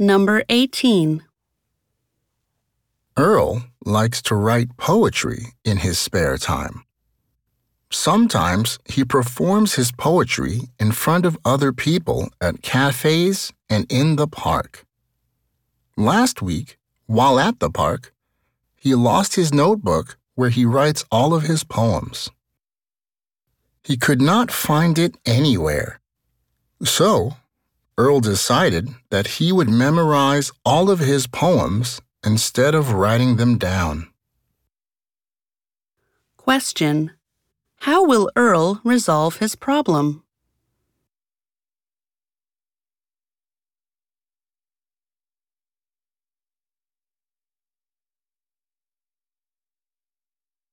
Number 18. Earl likes to write poetry in his spare time. Sometimes he performs his poetry in front of other people at cafes and in the park. Last week, while at the park, he lost his notebook where he writes all of his poems. He could not find it anywhere. So, Earl decided that he would memorize all of his poems instead of writing them down. Question. How will Earl resolve his problem?